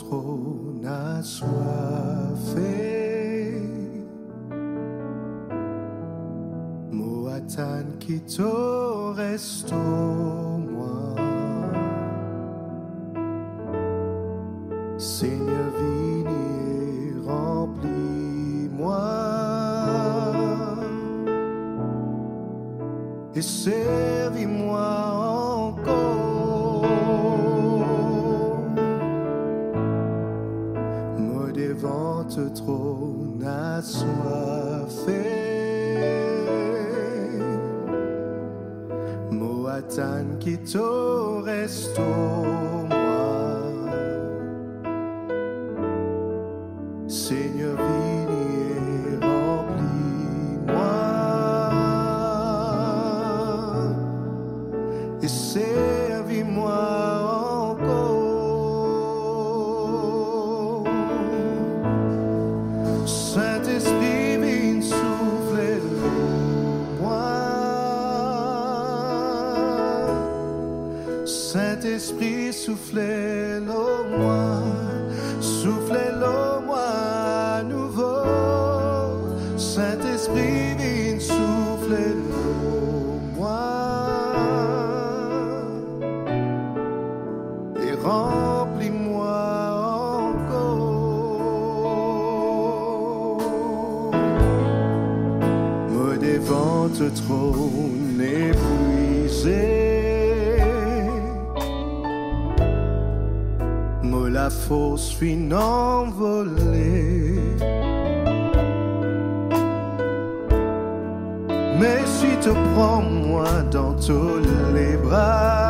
trône assoiffé. Moatan quito resto. et servis-moi encore. Saint-Esprit, viens souffler moi. Saint-Esprit, soufflez-le moi. fausse fine envolée. Mais si te prends moi dans tous les bras.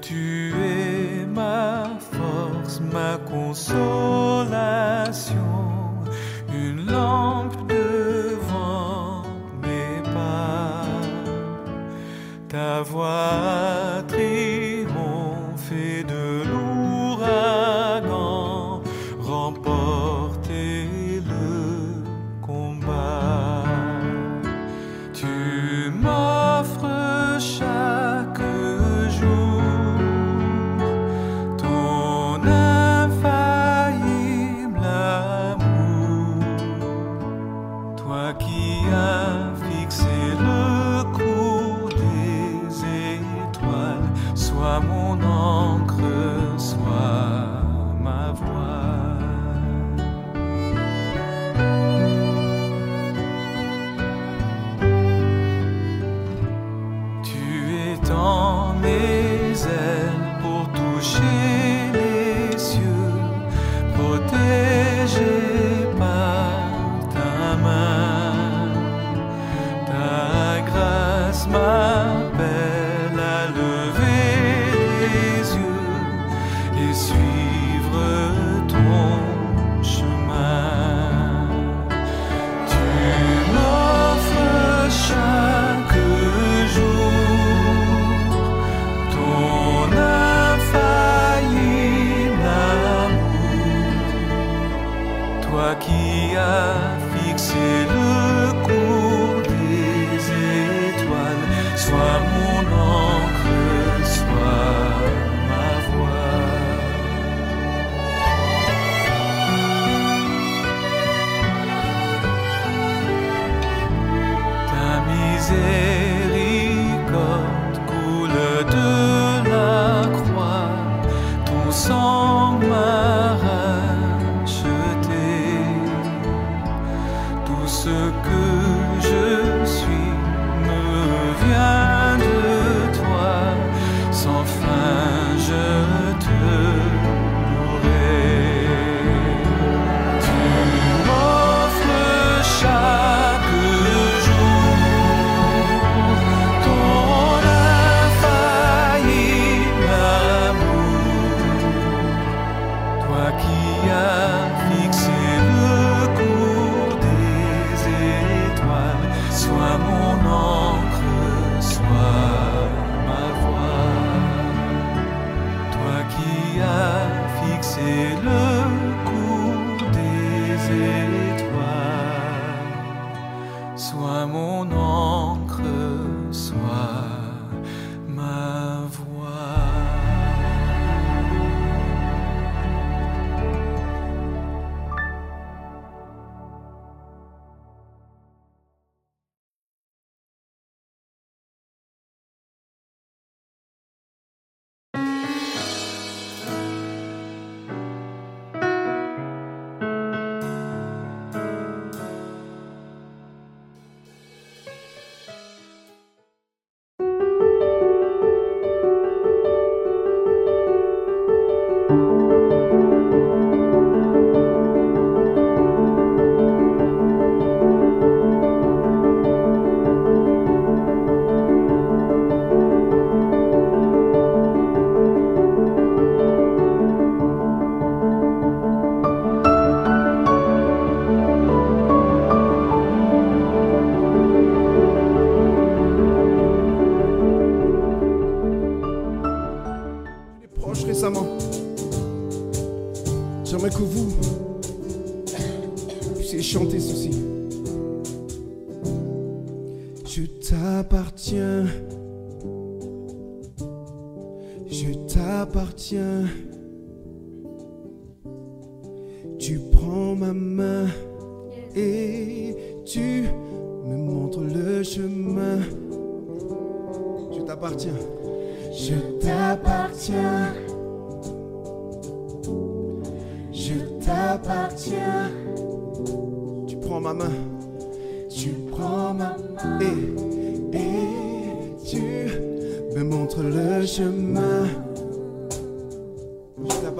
Tu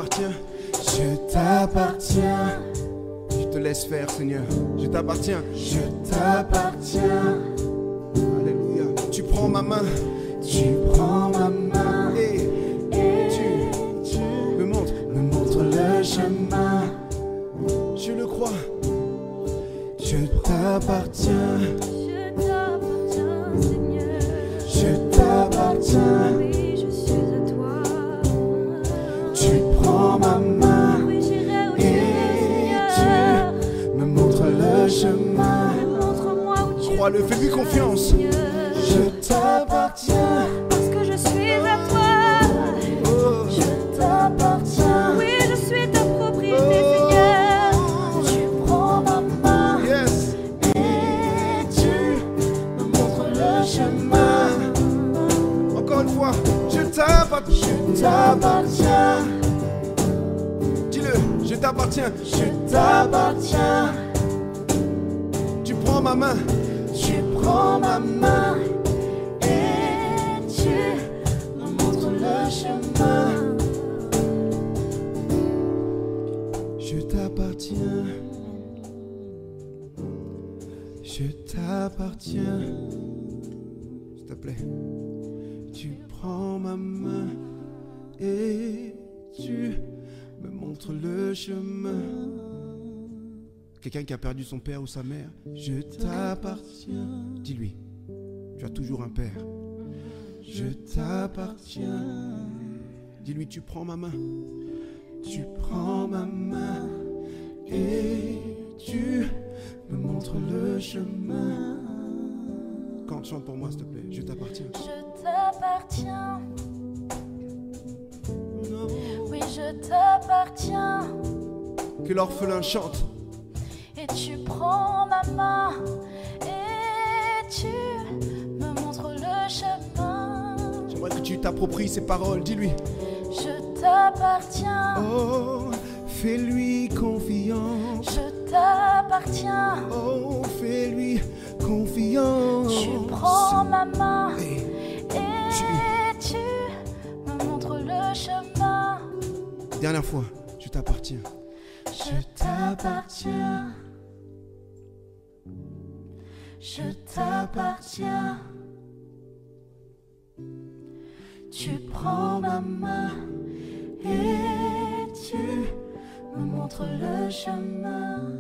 t'appartiens. Je t'appartiens. Je te laisse faire, Seigneur. Je t'appartiens. Je t'appartiens. Alléluia. Tu prends ma main. Tu prends ma main. Et, tu, tu me montres, me montres le chemin. Je le crois. Je t'appartiens. Je t'appartiens, fais-lui confiance. Je t'appartiens. Parce que je suis à toi. Oh. Je t'appartiens. Oui, je suis ta propriété, Seigneur. Tu prends ma main Yes. et tu Me montre le chemin. Encore une fois. Je t'appartiens. Je t'appartiens. Dis-le. Je t'appartiens. Je t'appartiens. Tu prends ma main. Je t'appartiens. Je t'appartiens. Te plaît. Tu prends ma main et tu me montres le chemin. Quelqu'un qui a perdu son père ou sa mère, je t'appartiens. Dis-lui, tu as toujours un père. Je t'appartiens. Dis-lui, tu prends ma main. Tu prends ma main et tu me montres le chemin. Quand chante pour moi, s'il te plaît. Je t'appartiens. Je t'appartiens. Oui, je t'appartiens. Que l'orphelin chante. Et tu prends ma main et tu me montres le chemin. J'aimerais que tu t'appropries ces paroles. Dis-lui. Je t'appartiens. Oh, fais-lui confiance. Je t'appartiens. Oh, fais-lui confiance. Tu prends ma main Et et tu me montres le chemin. dernière fois, je t'appartiens. Je t'appartiens. Je t'appartiens. Tu prends ma main et tu me montres le chemin.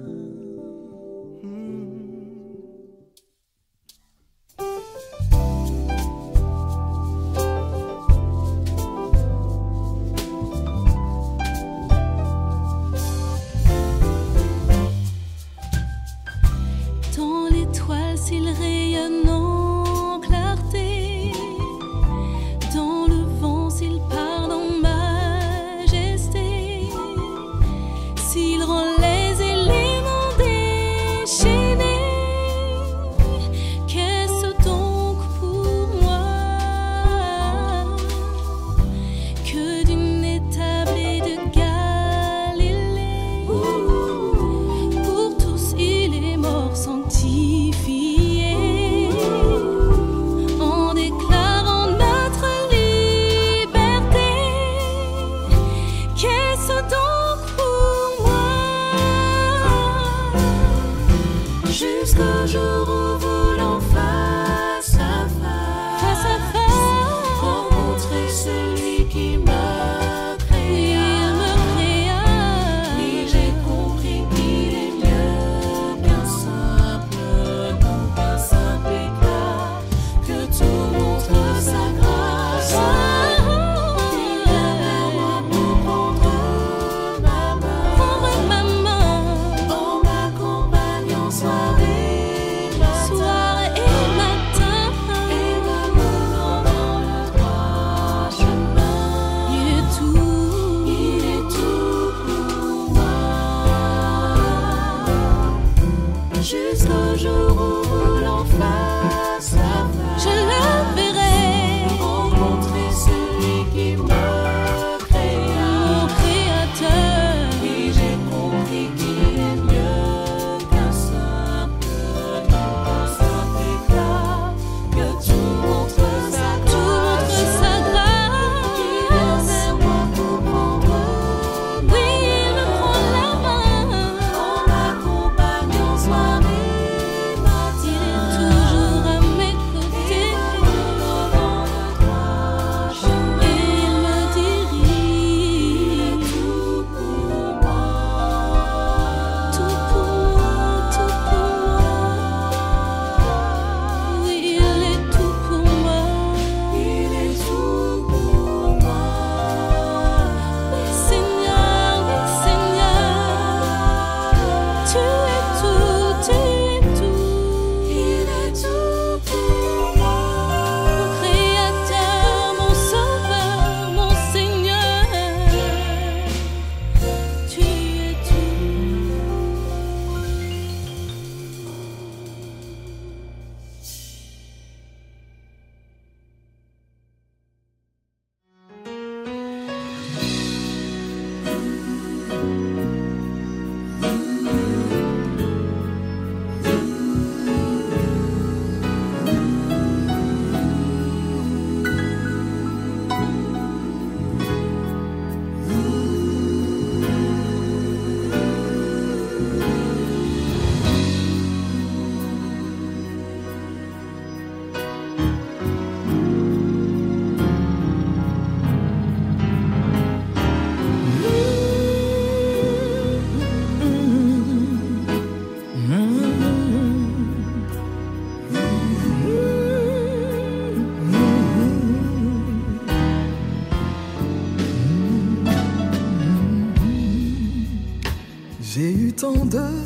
Tant de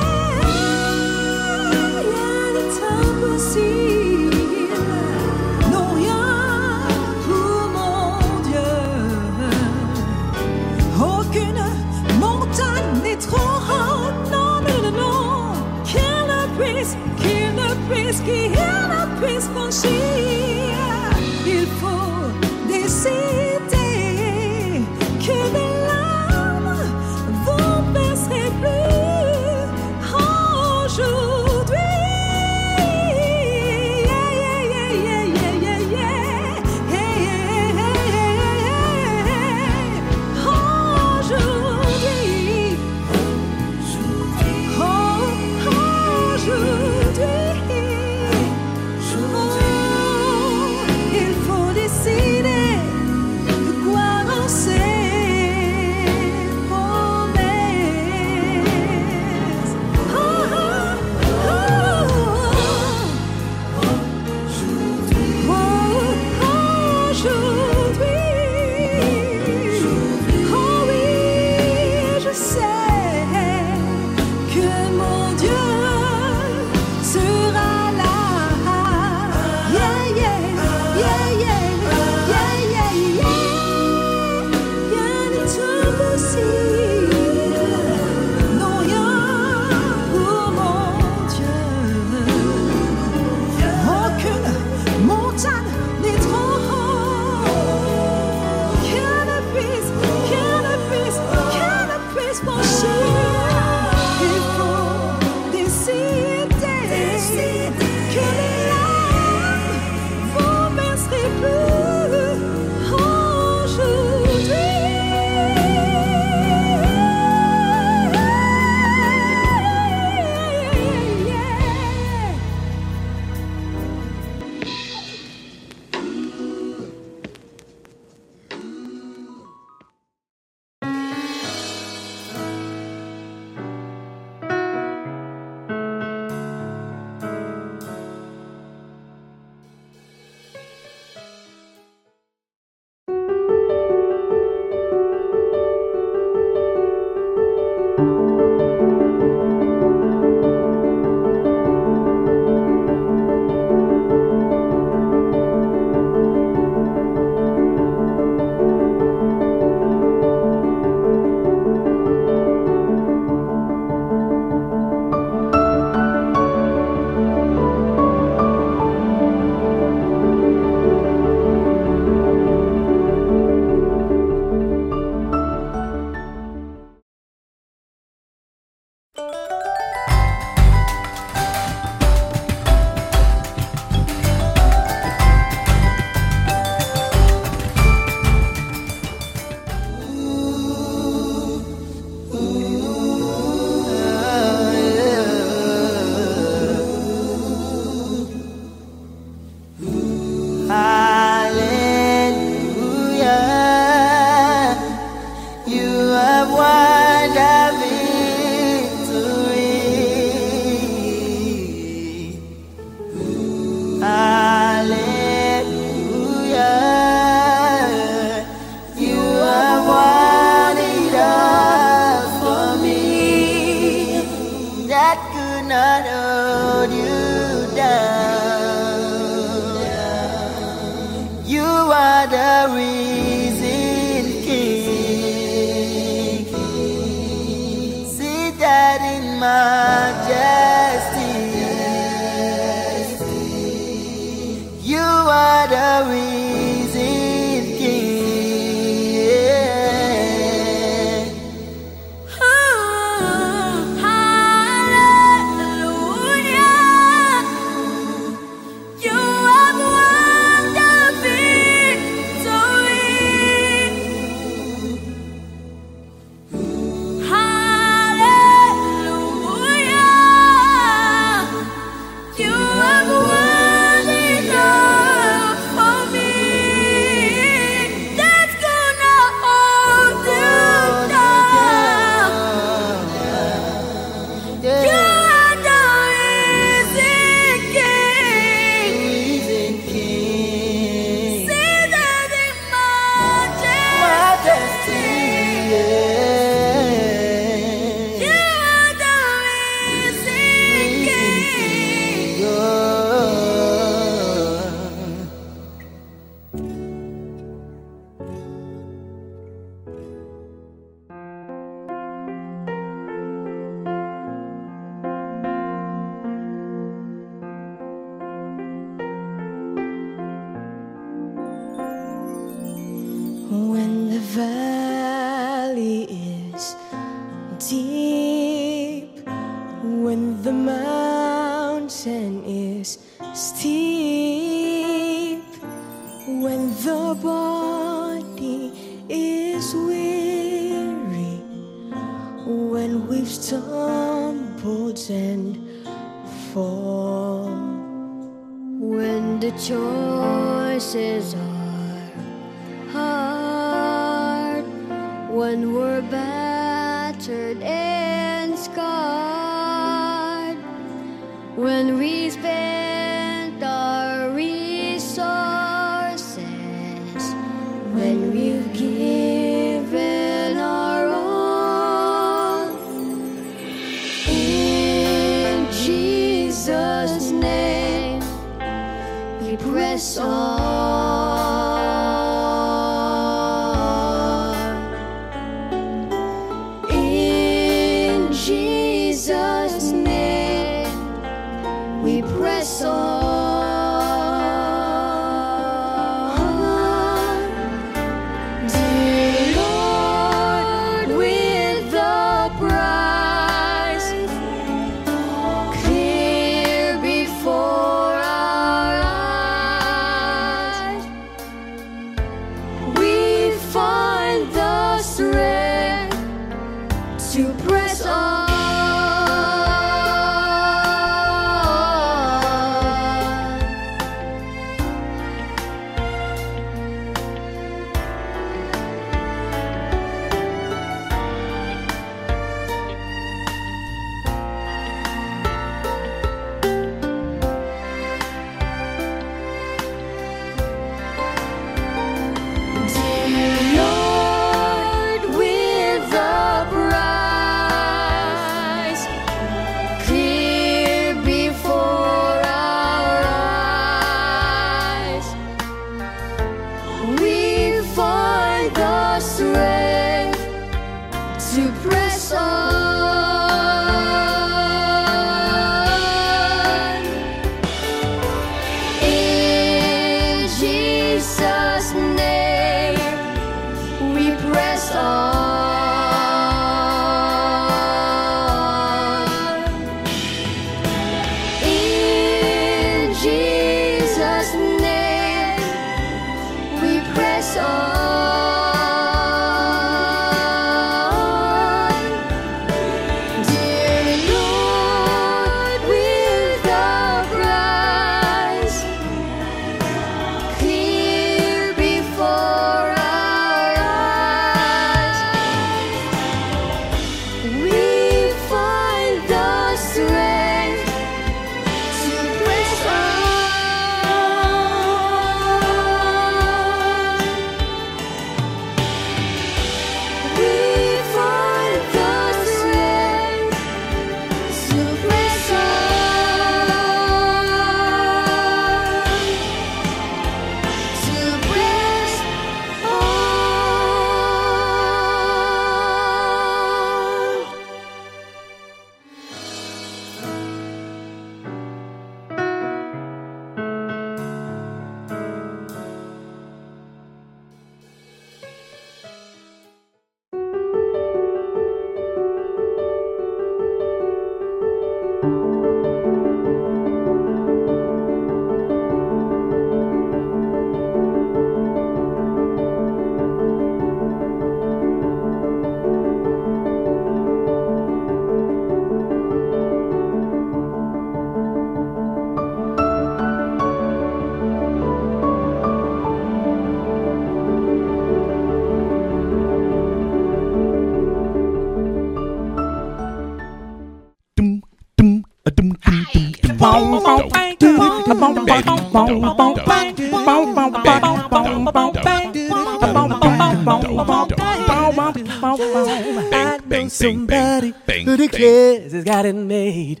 somebody who declares he's got it made.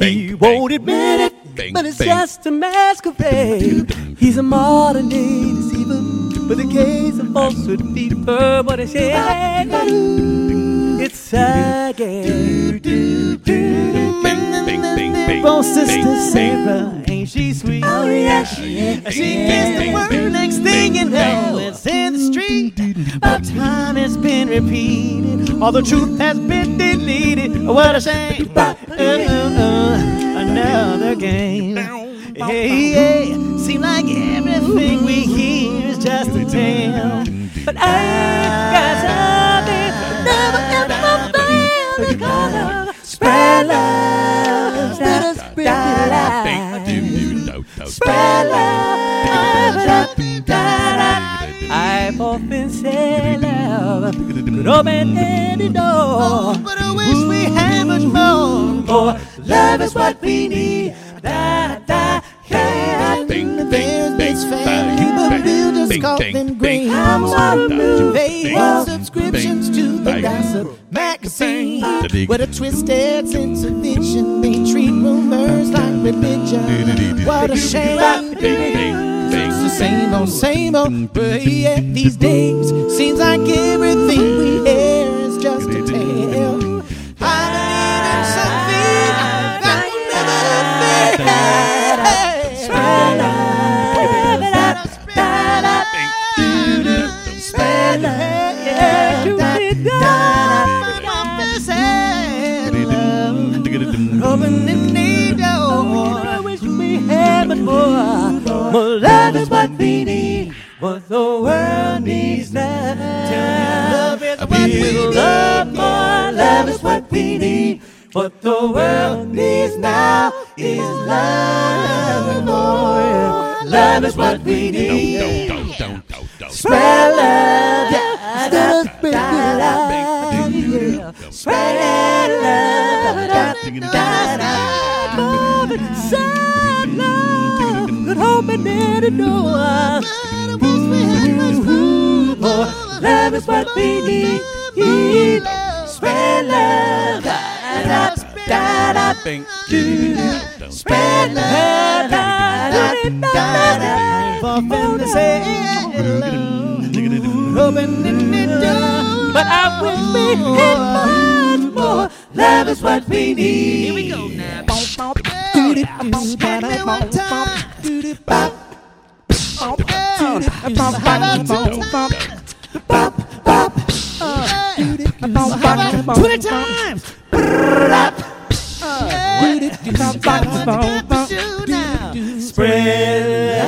He won't admit it, but it's just a masquerade. He's a modern day deceiver, but the case of falsehood fever. What a shame! It's again. Oh, sister Sarah, ain't she sweet? Oh yeah, she is. She gets the word next thing you know, it's in the street. But time has been repeated, all the truth has been deleted. What a shame! Uh, uh, uh, another game. Hey, hey, seem like everything we hear is just a tale. But I got something never ever fail. to spread love. Let us spread love. Spread love. I've often said love could open any door. Oh, but I wish we had much more. For love is what we need. Da, da, yeah. Bing, bing, bing, bing, bing, bing, bing, bing, call them bing, the gossip magazine. With a twisted sense of vision, they treat rumors like religion. What a shame. It's the same old, same old. But yeah, these days seems like everything we hear is what we need. What the world needs now. Love is what we love, more love is what we need. What the world needs now is love more. Love is what we need. Spread love, da, yeah. Spread love, da, love Good hope and any door. Ooh, more love is what we need. Spread love, da, da, da, da. Spread love, da, da, da, da, for them to say opening. But I wish we had much more. Love is what we need. Here we go now. Hand me one time bop. Oh, yeah. Bop, bop, bop, bop. Bop, bop. Uh, yeah. Bop, 20 times. Bop. Uh, yeah. Bop, bop, bop, bop. Spread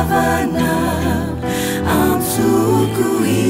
avana amsukuhi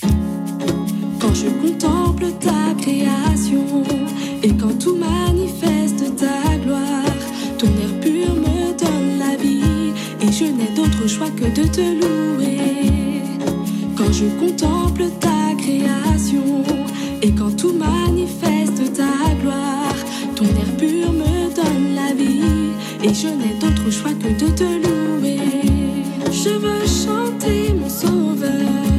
Quand je contemple ta création et quand tout manifeste ta gloire, ton air pur me donne la vie et je n'ai d'autre choix que de te louer. Quand je contemple ta création et quand tout manifeste ta gloire, ton air pur me donne la vie et je n'ai d'autre choix que de te louer. Je veux chanter mon sauveur.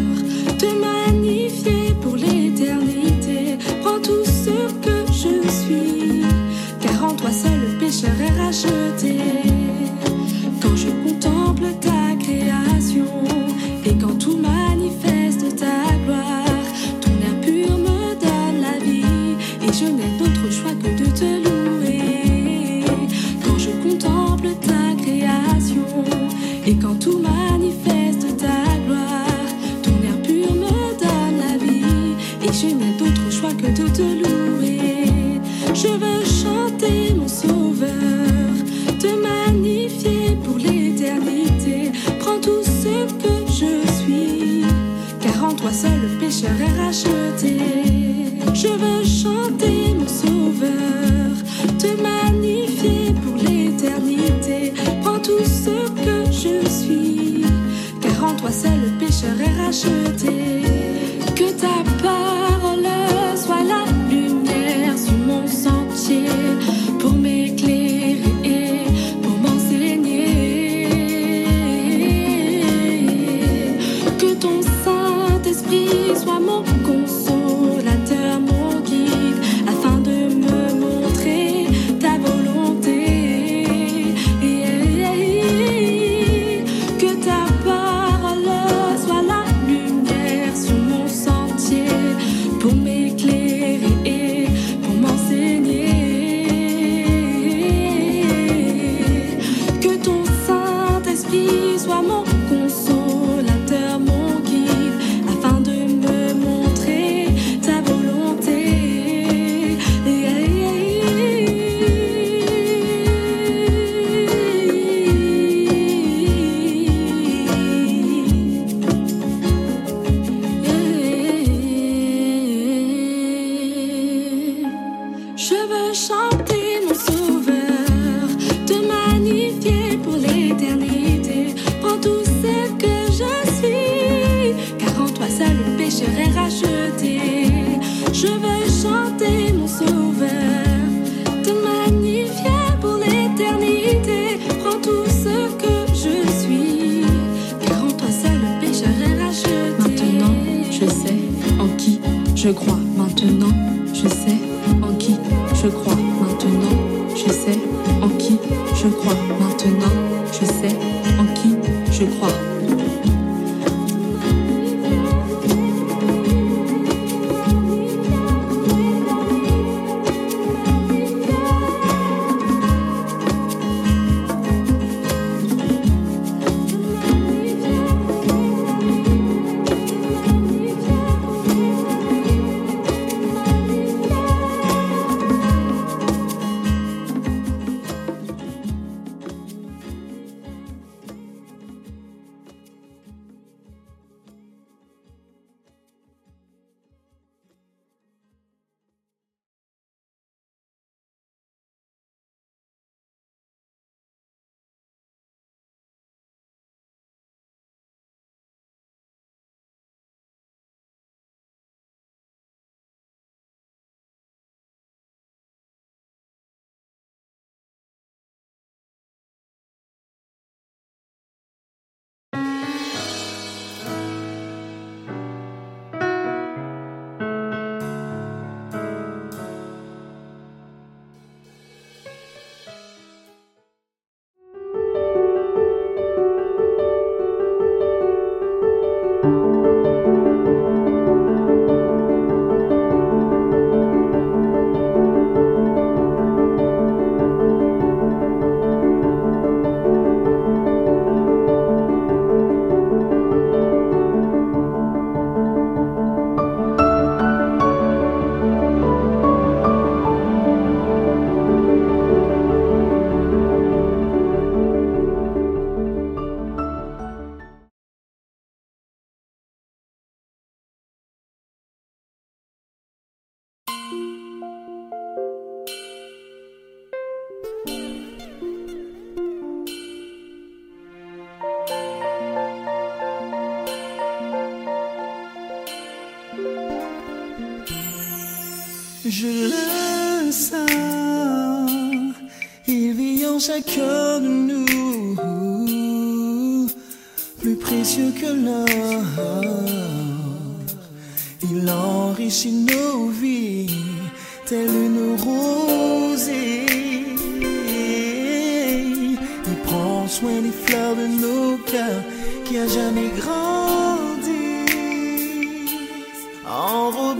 Je vais chanter mon sauveur. Te magnifier pour l'éternité. Prends tout ce que je suis. Car en toi seul le pécheur est racheté. Maintenant, je sais en qui je crois. Maintenant, je sais en qui je crois. Maintenant, je sais en qui je crois. Maintenant, je sais en qui je crois. rosée. Il prend soin des fleurs de nos cœurs qui a jamais grandi. En rosée.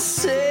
say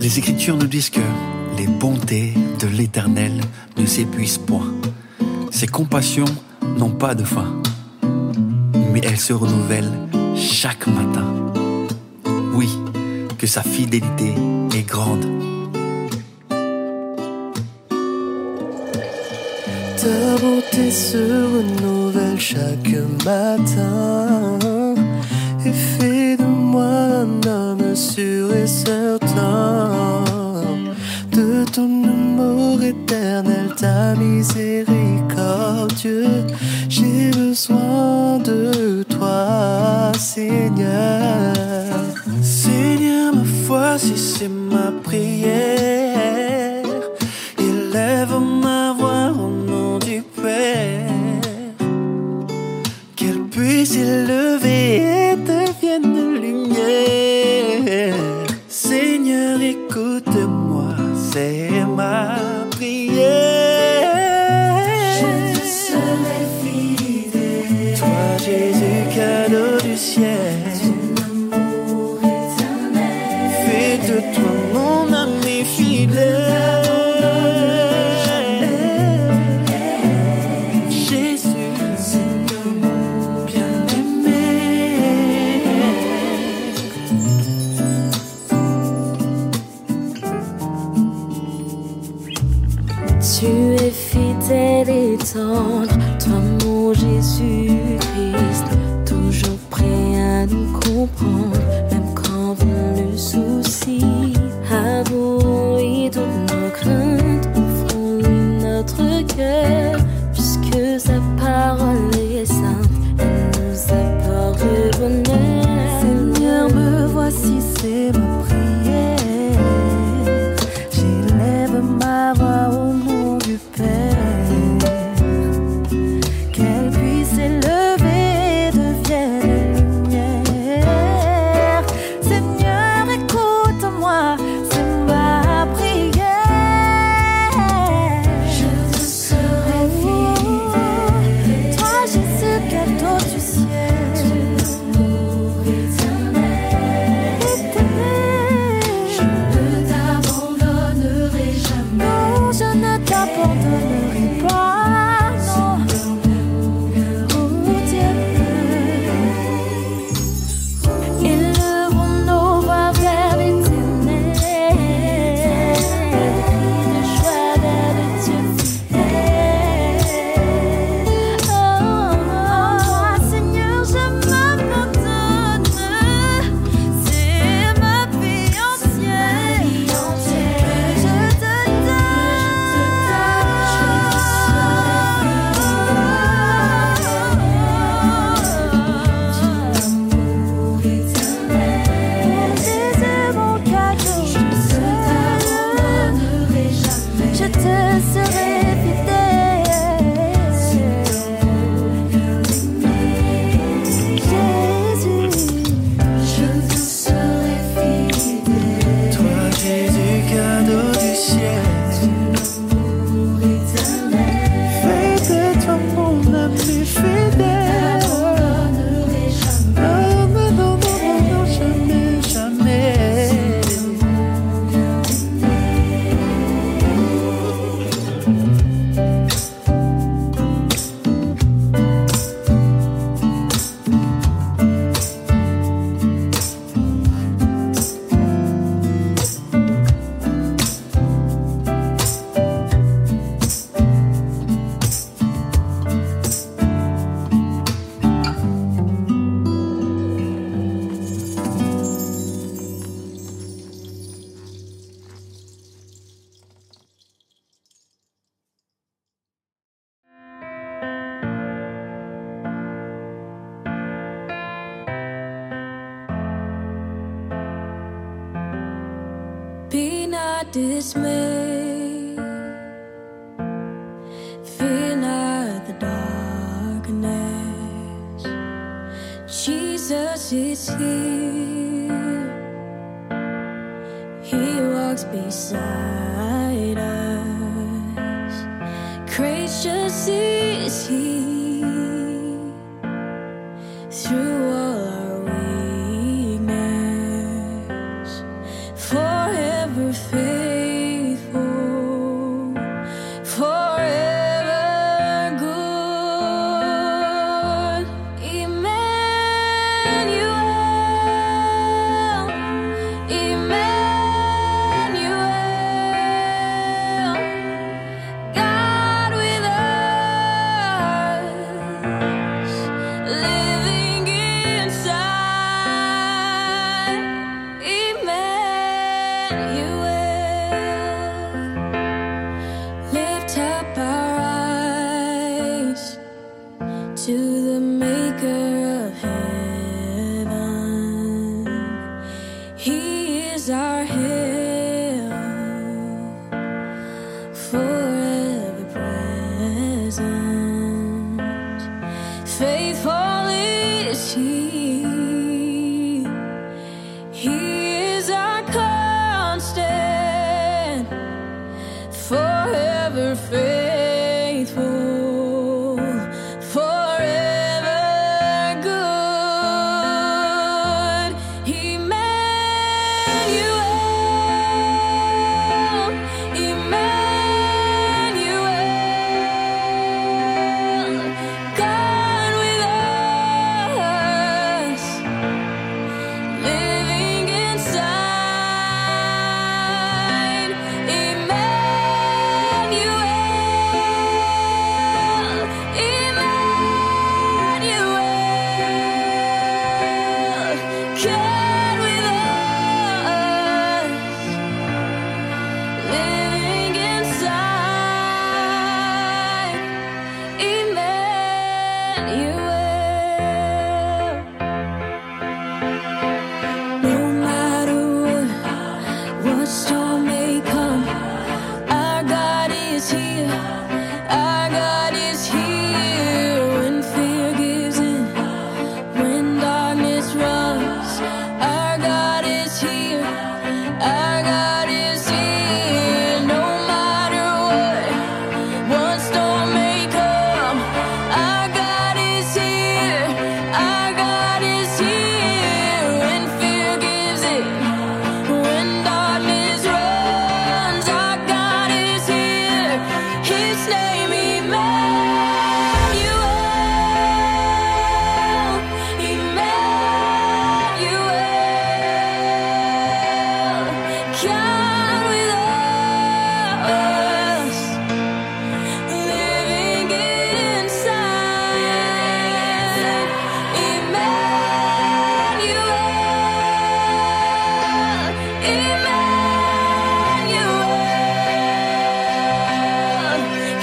Les Écritures nous disent que les bontés de l'Éternel ne s'épuisent point. Ses compassions n'ont pas de fin, mais elles se renouvellent chaque matin. Sa fidélité est grande. Ta bonté se renouvelle chaque matin et fait de moi un homme sûr et certain de ton amour éternel, ta miséricorde. J'ai besoin de toi, Seigneur. Si c'est ma prière,